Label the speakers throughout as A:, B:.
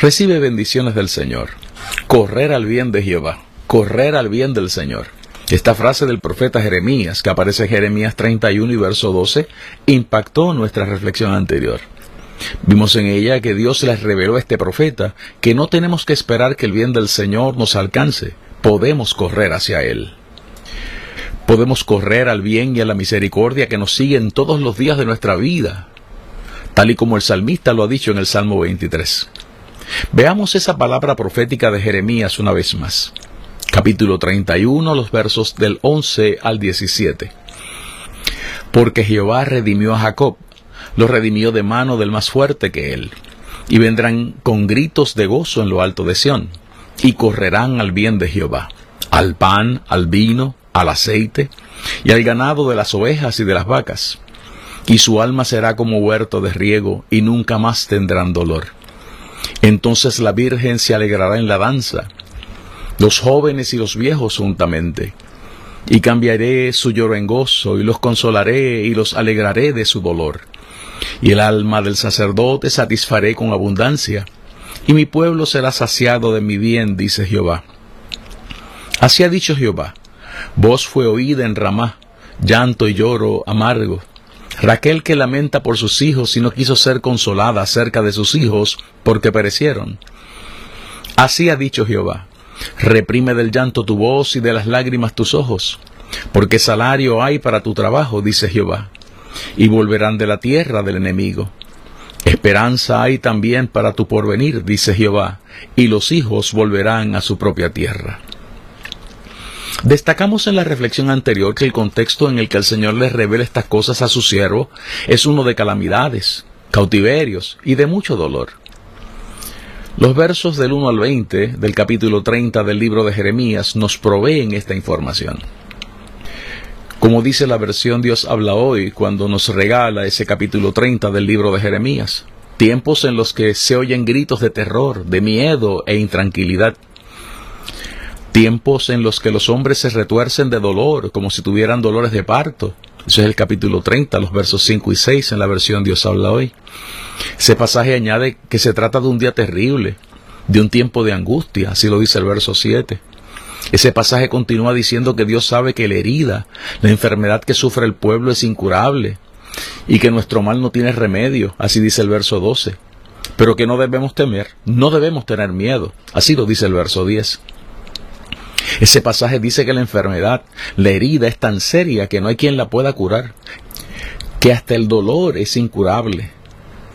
A: Recibe bendiciones del Señor. Correr al bien de Jehová. Correr al bien del Señor. Esta frase del profeta Jeremías, que aparece en Jeremías 31 y verso 12, impactó nuestra reflexión anterior. Vimos en ella que Dios les reveló a este profeta que no tenemos que esperar que el bien del Señor nos alcance, podemos correr hacia Él. Podemos correr al bien y a la misericordia que nos siguen todos los días de nuestra vida, tal y como el salmista lo ha dicho en el Salmo 23. Veamos esa palabra profética de Jeremías una vez más. Capítulo 31, los versos del 11 al 17. Porque Jehová redimió a Jacob, lo redimió de mano del más fuerte que él, y vendrán con gritos de gozo en lo alto de Sión, y correrán al bien de Jehová, al pan, al vino, al aceite, y al ganado de las ovejas y de las vacas. Y su alma será como huerto de riego, y nunca más tendrán dolor entonces la Virgen se alegrará en la danza, los jóvenes y los viejos juntamente. Y cambiaré su lloro en gozo, y los consolaré y los alegraré de su dolor. Y el alma del sacerdote satisfaré con abundancia, y mi pueblo será saciado de mi bien, dice Jehová. Así ha dicho Jehová, voz fue oída en Ramá, llanto y lloro amargo Raquel que lamenta por sus hijos y no quiso ser consolada acerca de sus hijos porque perecieron. Así ha dicho Jehová, reprime del llanto tu voz y de las lágrimas tus ojos, porque salario hay para tu trabajo, dice Jehová, y volverán de la tierra del enemigo. Esperanza hay también para tu porvenir, dice Jehová, y los hijos volverán a su propia tierra. Destacamos en la reflexión anterior que el contexto en el que el Señor les revela estas cosas a su siervo es uno de calamidades, cautiverios y de mucho dolor. Los versos del 1 al 20 del capítulo 30 del libro de Jeremías nos proveen esta información. Como dice la versión Dios habla hoy cuando nos regala ese capítulo 30 del libro de Jeremías, tiempos en los que se oyen gritos de terror, de miedo e intranquilidad tiempos en los que los hombres se retuercen de dolor, como si tuvieran dolores de parto. Eso es el capítulo 30, los versos 5 y 6 en la versión Dios habla hoy. Ese pasaje añade que se trata de un día terrible, de un tiempo de angustia, así lo dice el verso 7. Ese pasaje continúa diciendo que Dios sabe que la herida, la enfermedad que sufre el pueblo es incurable y que nuestro mal no tiene remedio, así dice el verso 12. Pero que no debemos temer, no debemos tener miedo, así lo dice el verso 10. Ese pasaje dice que la enfermedad, la herida es tan seria que no hay quien la pueda curar, que hasta el dolor es incurable,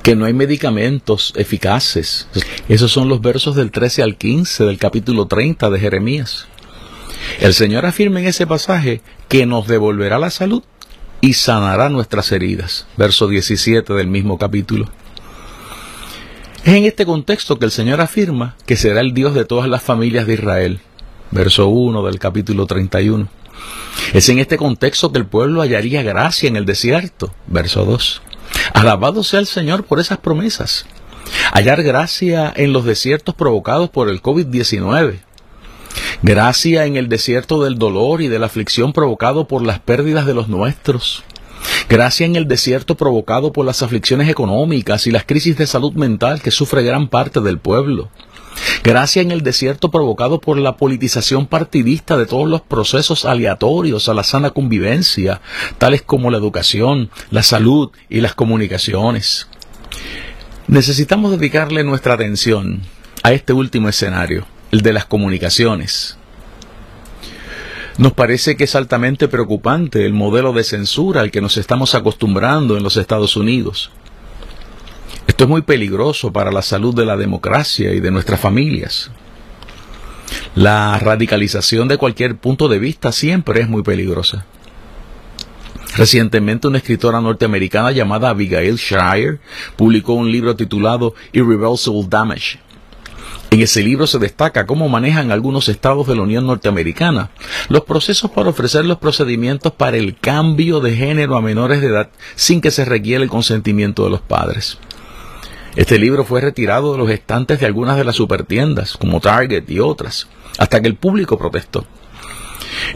A: que no hay medicamentos eficaces. Esos son los versos del 13 al 15 del capítulo 30 de Jeremías. El Señor afirma en ese pasaje que nos devolverá la salud y sanará nuestras heridas. Verso 17 del mismo capítulo. Es en este contexto que el Señor afirma que será el Dios de todas las familias de Israel verso 1 del capítulo 31. Es en este contexto que el pueblo hallaría gracia en el desierto, verso 2. Alabado sea el Señor por esas promesas. Hallar gracia en los desiertos provocados por el COVID-19. Gracia en el desierto del dolor y de la aflicción provocado por las pérdidas de los nuestros. Gracia en el desierto provocado por las aflicciones económicas y las crisis de salud mental que sufre gran parte del pueblo. Gracia en el desierto provocado por la politización partidista de todos los procesos aleatorios a la sana convivencia, tales como la educación, la salud y las comunicaciones. Necesitamos dedicarle nuestra atención a este último escenario, el de las comunicaciones. Nos parece que es altamente preocupante el modelo de censura al que nos estamos acostumbrando en los Estados Unidos Esto es muy peligroso para la salud de la democracia y de nuestras familias. La radicalización de cualquier punto de vista siempre es muy peligrosa. Recientemente una escritora norteamericana llamada Abigail Shire publicó un libro titulado Irreversible Damage. En ese libro se destaca cómo manejan algunos estados de la Unión Norteamericana los procesos para ofrecer los procedimientos para el cambio de género a menores de edad sin que se requiera el consentimiento de los padres. Este libro fue retirado de los estantes de algunas de las supertiendas, como Target y otras, hasta que el público protestó.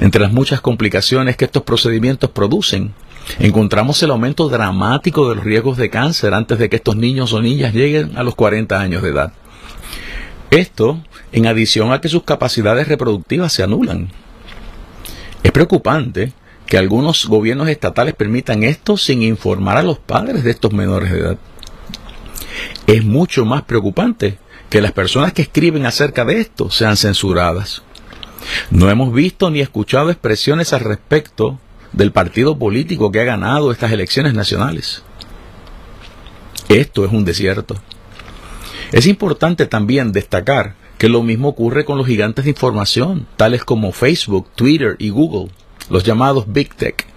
A: Entre las muchas complicaciones que estos procedimientos producen, encontramos el aumento dramático de los riesgos de cáncer antes de que estos niños o niñas lleguen a los 40 años de edad. Esto en adición a que sus capacidades reproductivas se anulan. Es preocupante que algunos gobiernos estatales permitan esto sin informar a los padres de estos menores de edad. Es mucho más preocupante que las personas que escriben acerca de esto sean censuradas. No hemos visto ni escuchado expresiones al respecto del partido político que ha ganado estas elecciones nacionales. Esto es un desierto. Es importante también destacar que lo mismo ocurre con los gigantes de información, tales como Facebook, Twitter y Google, los llamados Big Tech.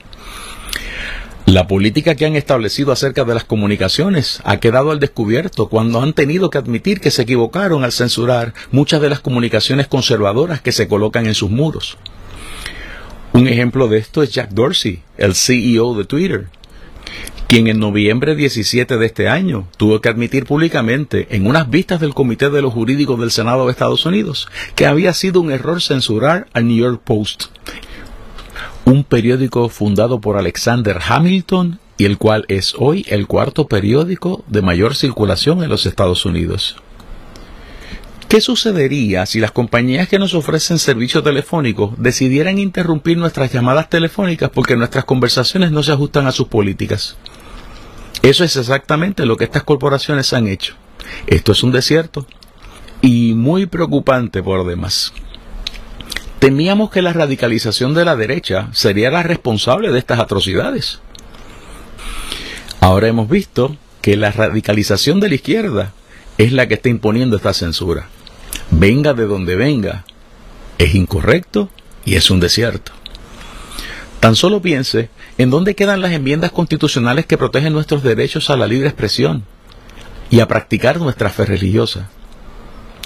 A: La política que han establecido acerca de las comunicaciones ha quedado al descubierto cuando han tenido que admitir que se equivocaron al censurar muchas de las comunicaciones conservadoras que se colocan en sus muros. Un ejemplo de esto es Jack Dorsey, el CEO de Twitter, quien en noviembre 17 de este año tuvo que admitir públicamente en unas vistas del Comité de los Jurídicos del Senado de Estados Unidos que había sido un error censurar al New York Post un periódico fundado por Alexander Hamilton y el cual es hoy el cuarto periódico de mayor circulación en los Estados Unidos. ¿Qué sucedería si las compañías que nos ofrecen servicio telefónico decidieran interrumpir nuestras llamadas telefónicas porque nuestras conversaciones no se ajustan a sus políticas? Eso es exactamente lo que estas corporaciones han hecho. Esto es un desierto y muy preocupante por demás. Temíamos que la radicalización de la derecha sería la responsable de estas atrocidades. Ahora hemos visto que la radicalización de la izquierda es la que está imponiendo esta censura. Venga de donde venga, es incorrecto y es un desierto. Tan solo piense en dónde quedan las enmiendas constitucionales que protegen nuestros derechos a la libre expresión y a practicar nuestra fe religiosa.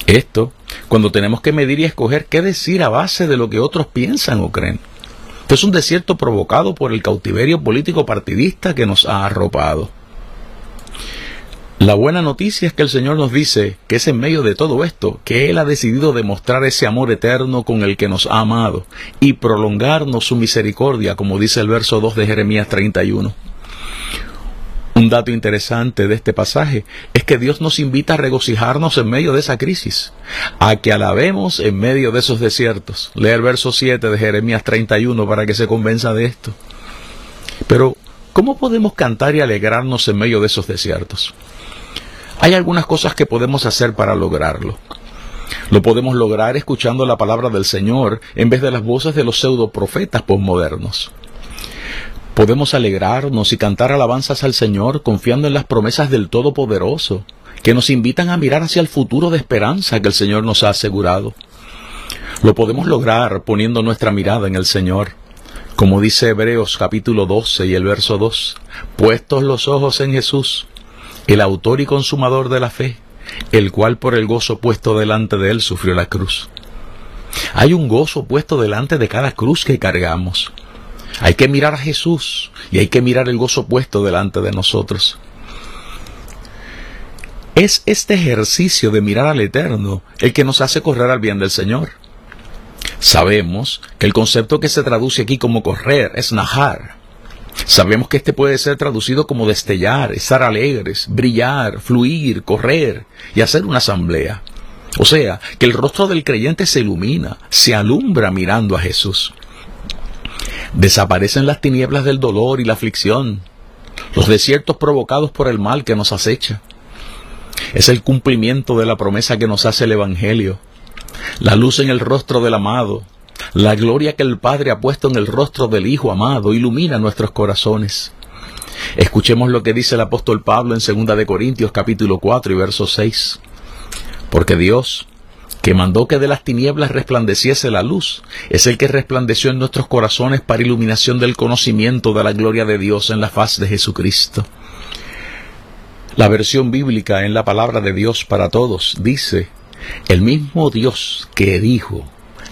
A: Esto cuando tenemos que medir y escoger qué decir a base de lo que otros piensan o creen. Esto es un desierto provocado por el cautiverio político partidista que nos ha arropado. La buena noticia es que el Señor nos dice que es en medio de todo esto que Él ha decidido demostrar ese amor eterno con el que nos ha amado y prolongarnos su misericordia, como dice el verso 2 de Jeremías 31. Un dato interesante de este pasaje es que Dios nos invita a regocijarnos en medio de esa crisis, a que alabemos en medio de esos desiertos. Lea el verso 7 de Jeremías 31 para que se convenza de esto. Pero, ¿cómo podemos cantar y alegrarnos en medio de esos desiertos? Hay algunas cosas que podemos hacer para lograrlo. Lo podemos lograr escuchando la palabra del Señor en vez de las voces de los pseudo profetas posmodernos. Podemos alegrarnos y cantar alabanzas al Señor confiando en las promesas del Todopoderoso, que nos invitan a mirar hacia el futuro de esperanza que el Señor nos ha asegurado. Lo podemos lograr poniendo nuestra mirada en el Señor. Como dice Hebreos capítulo 12 y el verso 2, puestos los ojos en Jesús, el autor y consumador de la fe, el cual por el gozo puesto delante de él sufrió la cruz. Hay un gozo puesto delante de cada cruz que cargamos. Hay que mirar a Jesús y hay que mirar el gozo puesto delante de nosotros. Es este ejercicio de mirar al Eterno el que nos hace correr al bien del Señor. Sabemos que el concepto que se traduce aquí como correr es najar. Sabemos que este puede ser traducido como destellar, estar alegres, brillar, fluir, correr y hacer una asamblea. O sea, que el rostro del creyente se ilumina, se alumbra mirando a Jesús. Desaparecen las tinieblas del dolor y la aflicción, los desiertos provocados por el mal que nos acecha. Es el cumplimiento de la promesa que nos hace el Evangelio, la luz en el rostro del amado, la gloria que el Padre ha puesto en el rostro del Hijo amado ilumina nuestros corazones. Escuchemos lo que dice el apóstol Pablo en 2 de Corintios capítulo 4 y verso 6. Porque Dios, que mandó que de las tinieblas resplandeciese la luz, es el que resplandeció en nuestros corazones para iluminación del conocimiento de la gloria de Dios en la faz de Jesucristo. La versión bíblica en la palabra de Dios para todos dice, el mismo Dios que dijo,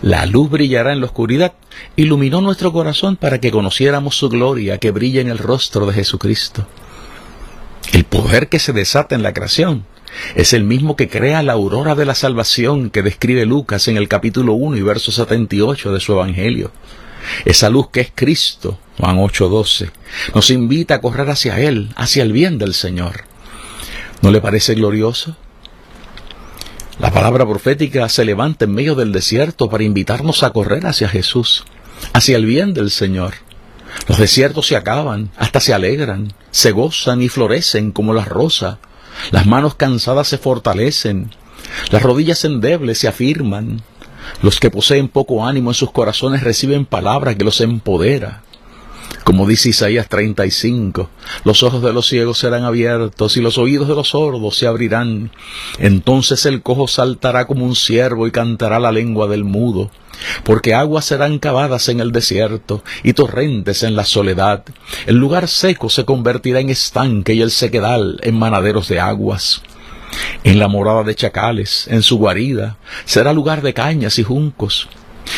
A: la luz brillará en la oscuridad, iluminó nuestro corazón para que conociéramos su gloria que brilla en el rostro de Jesucristo. El poder que se desata en la creación es el mismo que crea la aurora de la salvación que describe Lucas en el capítulo 1 y verso 78 de su Evangelio. Esa luz que es Cristo, Juan 8:12, nos invita a correr hacia Él, hacia el bien del Señor. ¿No le parece glorioso? La palabra profética se levanta en medio del desierto para invitarnos a correr hacia Jesús, hacia el bien del Señor. Los desiertos se acaban, hasta se alegran, se gozan y florecen como la rosa. Las manos cansadas se fortalecen, las rodillas endebles se afirman. Los que poseen poco ánimo en sus corazones reciben palabra que los empodera. Como dice Isaías 35, los ojos de los ciegos serán abiertos y los oídos de los sordos se abrirán. Entonces el cojo saltará como un ciervo y cantará la lengua del mudo. Porque aguas serán cavadas en el desierto y torrentes en la soledad. El lugar seco se convertirá en estanque y el sequedal en manaderos de aguas. En la morada de chacales, en su guarida, será lugar de cañas y juncos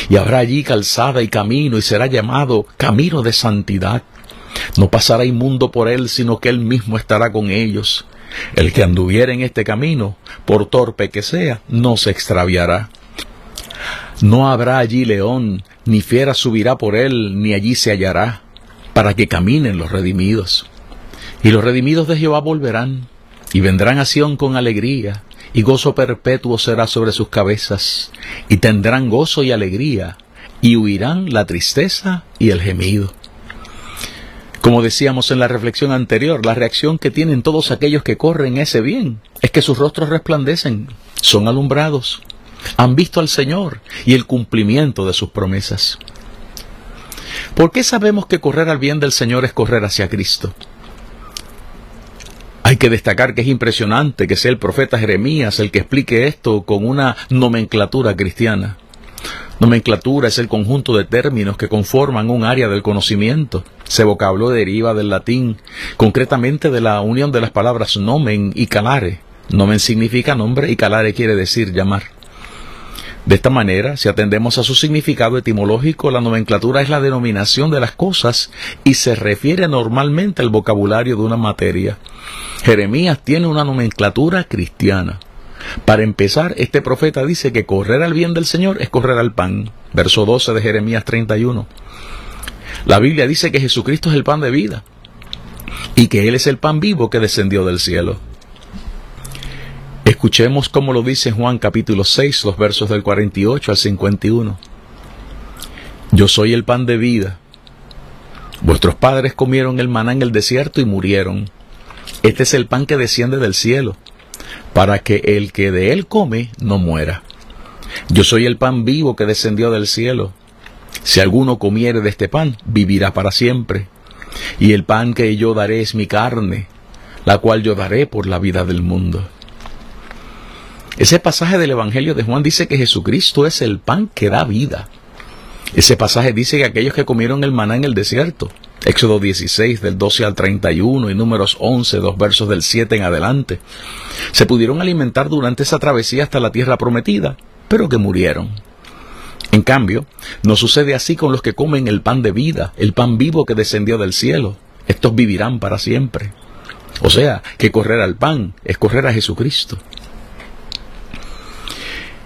A: y habrá allí calzada y camino, y será llamado camino de santidad. No pasará inmundo por él, sino que él mismo estará con ellos. El que anduviera en este camino, por torpe que sea, no se extraviará. No habrá allí león, ni fiera subirá por él, ni allí se hallará, para que caminen los redimidos. Y los redimidos de Jehová volverán, y vendrán a Sión con alegría, y gozo perpetuo será sobre sus cabezas, y tendrán gozo y alegría, y huirán la tristeza y el gemido. Como decíamos en la reflexión anterior, la reacción que tienen todos aquellos que corren ese bien es que sus rostros resplandecen, son alumbrados, han visto al Señor y el cumplimiento de sus promesas. ¿Por qué sabemos que correr al bien del Señor es correr hacia Cristo? Hay que destacar que es impresionante que sea el profeta Jeremías el que explique esto con una nomenclatura cristiana. Nomenclatura es el conjunto de términos que conforman un área del conocimiento. Ese vocablo deriva del latín, concretamente de la unión de las palabras nomen y calare. Nomen significa nombre y calare quiere decir llamar. De esta manera, si atendemos a su significado etimológico, la nomenclatura es la denominación de las cosas y se refiere normalmente al vocabulario de una materia. Jeremías tiene una nomenclatura cristiana. Para empezar, este profeta dice que correr al bien del Señor es correr al pan. Verso 12 de Jeremías 31. La Biblia dice que Jesucristo es el pan de vida y que Él es el pan vivo que descendió del cielo. Escuchemos cómo lo dice Juan capítulo 6, los versos del 48 al 51. Yo soy el pan de vida. Vuestros padres comieron el maná en el desierto y murieron. Este es el pan que desciende del cielo, para que el que de él come no muera. Yo soy el pan vivo que descendió del cielo. Si alguno comiere de este pan, vivirá para siempre. Y el pan que yo daré es mi carne, la cual yo daré por la vida del mundo. Ese pasaje del Evangelio de Juan dice que Jesucristo es el pan que da vida. Ese pasaje dice que aquellos que comieron el maná en el desierto, Éxodo 16 del 12 al 31 y números 11, dos versos del 7 en adelante. Se pudieron alimentar durante esa travesía hasta la tierra prometida, pero que murieron. En cambio, no sucede así con los que comen el pan de vida, el pan vivo que descendió del cielo. Estos vivirán para siempre. O sea, que correr al pan es correr a Jesucristo.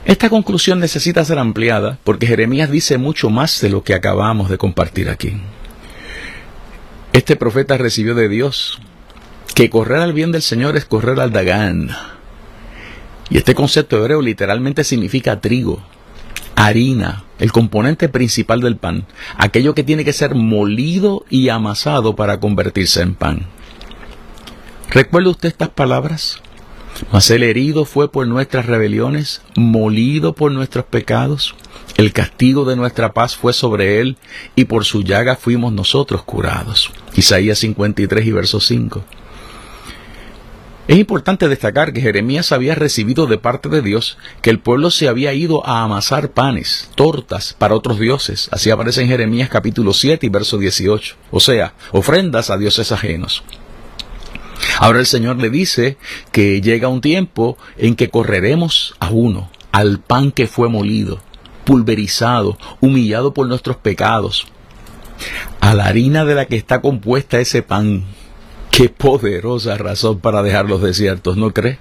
A: Esta conclusión necesita ser ampliada porque Jeremías dice mucho más de lo que acabamos de compartir aquí. Este profeta recibió de Dios que correr al bien del Señor es correr al Dagán. Y este concepto hebreo literalmente significa trigo, harina, el componente principal del pan, aquello que tiene que ser molido y amasado para convertirse en pan. ¿Recuerda usted estas palabras? Mas el herido fue por nuestras rebeliones, molido por nuestros pecados. El castigo de nuestra paz fue sobre él, y por su llaga fuimos nosotros curados. Isaías 53 y verso 5. Es importante destacar que Jeremías había recibido de parte de Dios que el pueblo se había ido a amasar panes, tortas para otros dioses. Así aparece en Jeremías capítulo 7 y verso 18. O sea, ofrendas a dioses ajenos. Ahora el Señor le dice que llega un tiempo en que correremos a uno, al pan que fue molido, pulverizado, humillado por nuestros pecados, a la harina de la que está compuesta ese pan. Qué poderosa razón para dejar los desiertos, ¿no cree?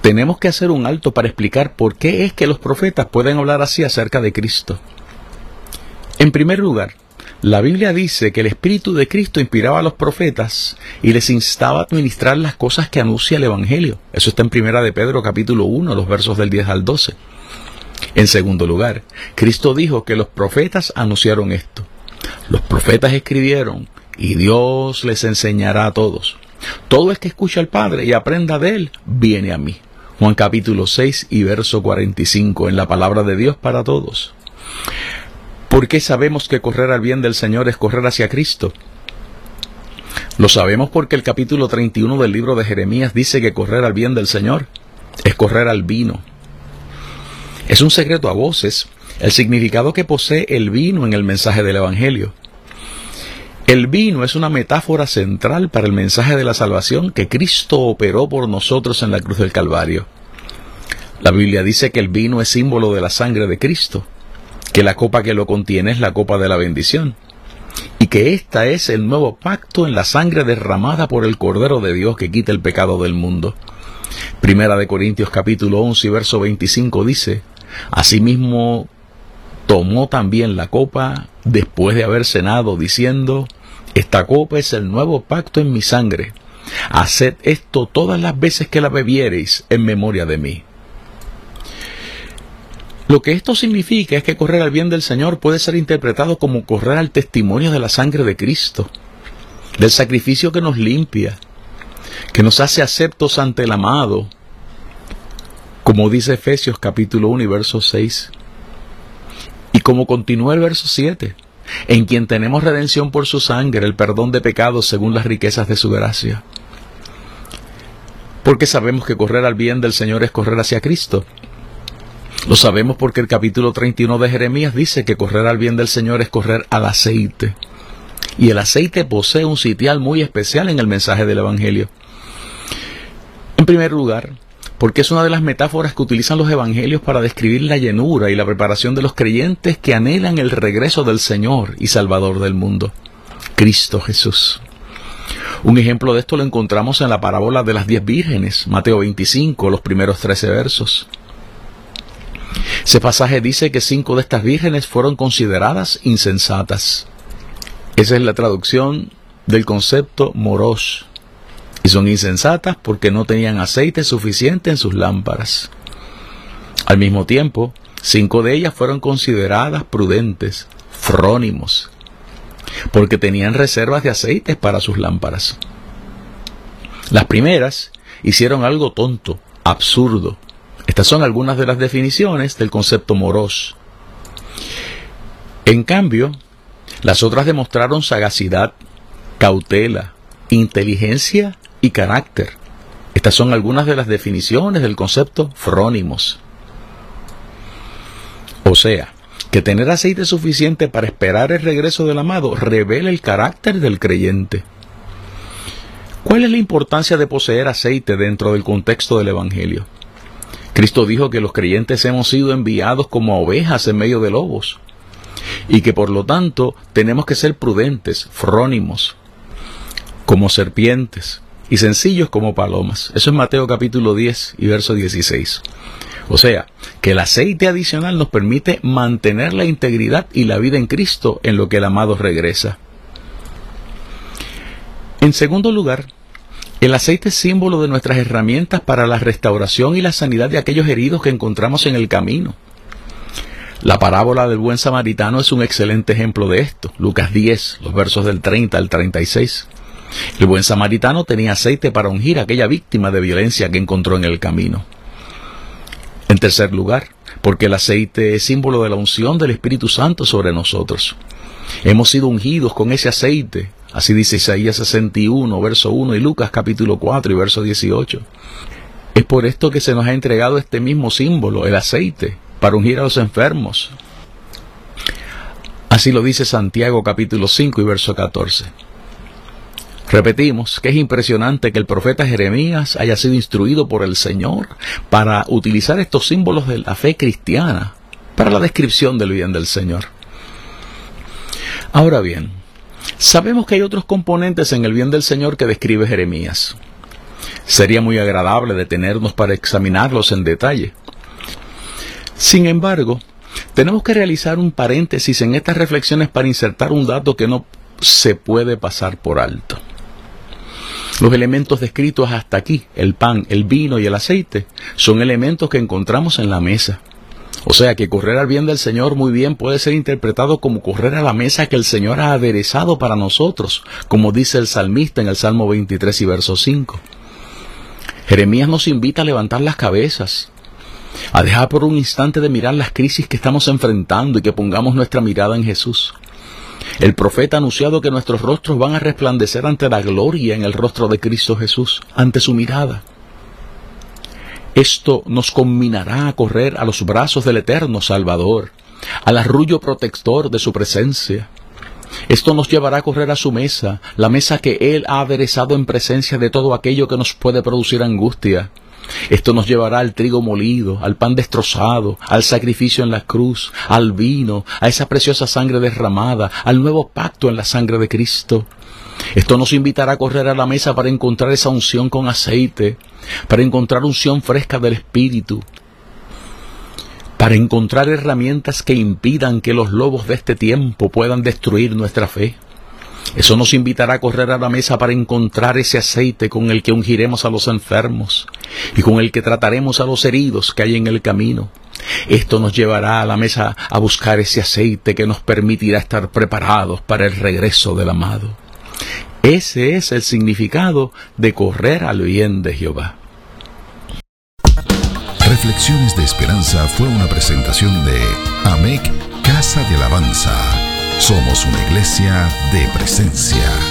A: Tenemos que hacer un alto para explicar por qué es que los profetas pueden hablar así acerca de Cristo. En primer lugar, la Biblia dice que el Espíritu de Cristo inspiraba a los profetas y les instaba a administrar las cosas que anuncia el Evangelio. Eso está en Primera de Pedro capítulo 1, los versos del 10 al 12. En segundo lugar, Cristo dijo que los profetas anunciaron esto. Los profetas escribieron y Dios les enseñará a todos. Todo el que escucha al Padre y aprenda de él, viene a mí. Juan capítulo 6 y verso 45 en la palabra de Dios para todos. ¿Por qué sabemos que correr al bien del Señor es correr hacia Cristo? Lo sabemos porque el capítulo 31 del libro de Jeremías dice que correr al bien del Señor es correr al vino. Es un secreto a voces el significado que posee el vino en el mensaje del Evangelio. El vino es una metáfora central para el mensaje de la salvación que Cristo operó por nosotros en la cruz del Calvario. La Biblia dice que el vino es símbolo de la sangre de Cristo que la copa que lo contiene es la copa de la bendición, y que esta es el nuevo pacto en la sangre derramada por el Cordero de Dios que quita el pecado del mundo. Primera de Corintios capítulo 11 y verso 25 dice, Asimismo tomó también la copa después de haber cenado, diciendo, Esta copa es el nuevo pacto en mi sangre. Haced esto todas las veces que la bebiereis en memoria de mí. Lo que esto significa es que correr al bien del Señor puede ser interpretado como correr al testimonio de la sangre de Cristo, del sacrificio que nos limpia, que nos hace aceptos ante el amado, como dice Efesios capítulo 1 y verso 6. Y como continúa el verso 7, en quien tenemos redención por su sangre, el perdón de pecados según las riquezas de su gracia. Porque sabemos que correr al bien del Señor es correr hacia Cristo. Lo sabemos porque el capítulo 31 de Jeremías dice que correr al bien del Señor es correr al aceite. Y el aceite posee un sitial muy especial en el mensaje del Evangelio. En primer lugar, porque es una de las metáforas que utilizan los evangelios para describir la llenura y la preparación de los creyentes que anhelan el regreso del Señor y Salvador del mundo, Cristo Jesús. Un ejemplo de esto lo encontramos en la parábola de las diez vírgenes, Mateo 25, los primeros trece versos. Ese pasaje dice que cinco de estas vírgenes fueron consideradas insensatas. Esa es la traducción del concepto moros. Y son insensatas porque no tenían aceite suficiente en sus lámparas. Al mismo tiempo, cinco de ellas fueron consideradas prudentes, frónimos, porque tenían reservas de aceite para sus lámparas. Las primeras hicieron algo tonto, absurdo, estas son algunas de las definiciones del concepto moros. En cambio, las otras demostraron sagacidad, cautela, inteligencia y carácter. Estas son algunas de las definiciones del concepto frónimos. O sea, que tener aceite suficiente para esperar el regreso del amado revela el carácter del creyente. ¿Cuál es la importancia de poseer aceite dentro del contexto del Evangelio? Cristo dijo que los creyentes hemos sido enviados como ovejas en medio de lobos y que por lo tanto tenemos que ser prudentes, frónimos, como serpientes y sencillos como palomas. Eso es Mateo capítulo 10 y verso 16. O sea, que el aceite adicional nos permite mantener la integridad y la vida en Cristo en lo que el amado regresa. En segundo lugar, el aceite es símbolo de nuestras herramientas para la restauración y la sanidad de aquellos heridos que encontramos en el camino. La parábola del buen samaritano es un excelente ejemplo de esto. Lucas 10, los versos del 30 al 36. El buen samaritano tenía aceite para ungir a aquella víctima de violencia que encontró en el camino. En tercer lugar, porque el aceite es símbolo de la unción del Espíritu Santo sobre nosotros. Hemos sido ungidos con ese aceite, así dice Isaías 61, verso 1 y Lucas capítulo 4 y verso 18. Es por esto que se nos ha entregado este mismo símbolo, el aceite, para ungir a los enfermos. Así lo dice Santiago capítulo 5 y verso 14. Repetimos que es impresionante que el profeta Jeremías haya sido instruido por el Señor para utilizar estos símbolos de la fe cristiana para la descripción del bien del Señor. Ahora bien, sabemos que hay otros componentes en el bien del Señor que describe Jeremías. Sería muy agradable detenernos para examinarlos en detalle. Sin embargo, tenemos que realizar un paréntesis en estas reflexiones para insertar un dato que no se puede pasar por alto. Los elementos descritos hasta aquí, el pan, el vino y el aceite, son elementos que encontramos en la mesa. O sea que correr al bien del Señor muy bien puede ser interpretado como correr a la mesa que el Señor ha aderezado para nosotros, como dice el salmista en el Salmo 23 y verso 5. Jeremías nos invita a levantar las cabezas, a dejar por un instante de mirar las crisis que estamos enfrentando y que pongamos nuestra mirada en Jesús. El profeta ha anunciado que nuestros rostros van a resplandecer ante la gloria en el rostro de Cristo Jesús, ante su mirada. Esto nos combinará a correr a los brazos del eterno Salvador, al arrullo protector de su presencia. Esto nos llevará a correr a su mesa, la mesa que Él ha aderezado en presencia de todo aquello que nos puede producir angustia, esto nos llevará al trigo molido, al pan destrozado, al sacrificio en la cruz, al vino, a esa preciosa sangre derramada, al nuevo pacto en la sangre de Cristo. Esto nos invitará a correr a la mesa para encontrar esa unción con aceite, para encontrar unción fresca del Espíritu, para encontrar herramientas que impidan que los lobos de este tiempo puedan destruir nuestra fe. Eso nos invitará a correr a la mesa para encontrar ese aceite con el que ungiremos a los enfermos y con el que trataremos a los heridos que hay en el camino. Esto nos llevará a la mesa a buscar ese aceite que nos permitirá estar preparados para el regreso del amado. Ese es el significado de correr al bien de Jehová.
B: Reflexiones de Esperanza fue una presentación de AMEC Casa de Alabanza. Somos una iglesia de presencia.